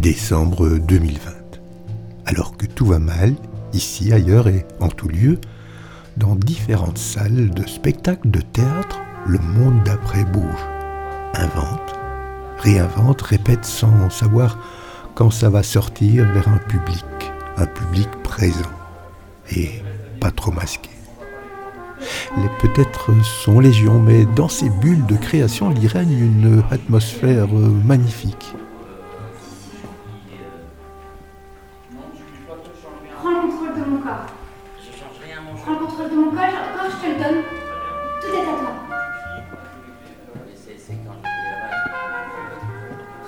décembre 2020. Alors que tout va mal, ici, ailleurs et en tout lieu, dans différentes salles de spectacles de théâtre, le monde d'après bouge, invente, réinvente, répète sans savoir quand ça va sortir vers un public, un public présent et pas trop masqué. Les peut-être sont légion, mais dans ces bulles de création, il y règne une atmosphère magnifique. Prends le contrôle de mon corps. Prends le contrôle de mon corps, corps, je te le donne. Tout est à toi.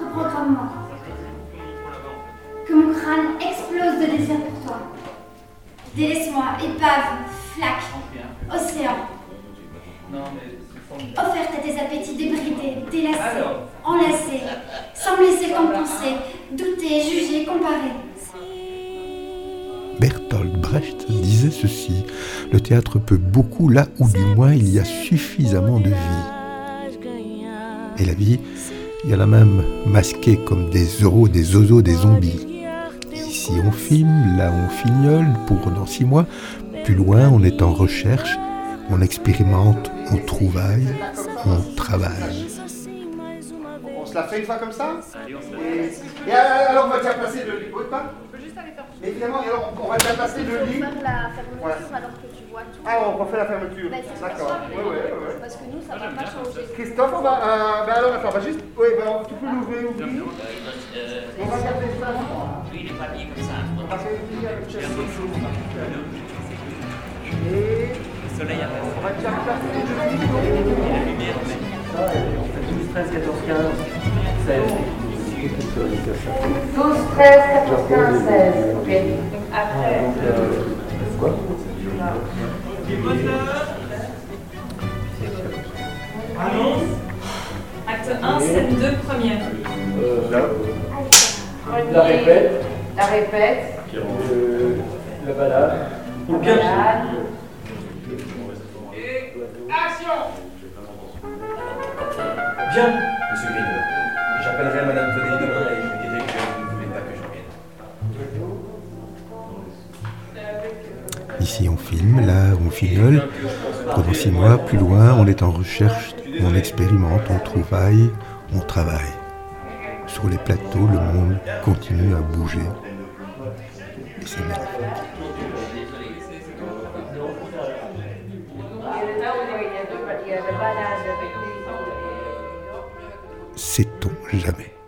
Reprogramme-moi. Que mon crâne explose de désir pour toi. Délaisse-moi, épave, flaque, océan. Offerte à tes appétits débridés, délacés, enlacés, sans me laisser qu'en penser, douter, juger, comparer. Bertolt Brecht disait ceci, le théâtre peut beaucoup là où du moins il y a suffisamment de vie. Et la vie, il y en a même masquée comme des euros, des zozos, des zombies. Ici on filme, là on fignole pour dans six mois, plus loin on est en recherche, on expérimente, on trouvaille, on travaille. On se la fait une fois comme ça et, et alors on va déjà passer le lit. Oui, pas Mais évidemment, et alors on va déjà passer le lit. faire la fermeture Ouais. alors que tu vois tout. Ah, on refait la fermeture. Bah, D'accord. Oui, oui, oui. Parce que nous, ça va pas changer. Christophe, on va. Euh, ben alors, attends, on va juste. Oui, ben, tu peux l'ouvrir, ouvrir. On va garder ça. Oui, il est pas mis comme ça. On va un peu chaud. Et Le soleil on va déjà placer le lit. 16. 12, 13, 14, 15, 16. Ok. Donc après. Quoi Annonce. Acte 1, scène 2, première. La répète, La répète. la balade. La balade. Bien, monsieur Green. J'appellerai Madame Tonelli demain et je lui dirai que vous ne voulez pas que je revienne. Ici on filme, là on fignole, pendant six mois, plus loin on est en recherche, on expérimente, on trouvaille, on travaille. Sur les plateaux, le monde continue à bouger. Et c'est magnifique. 我。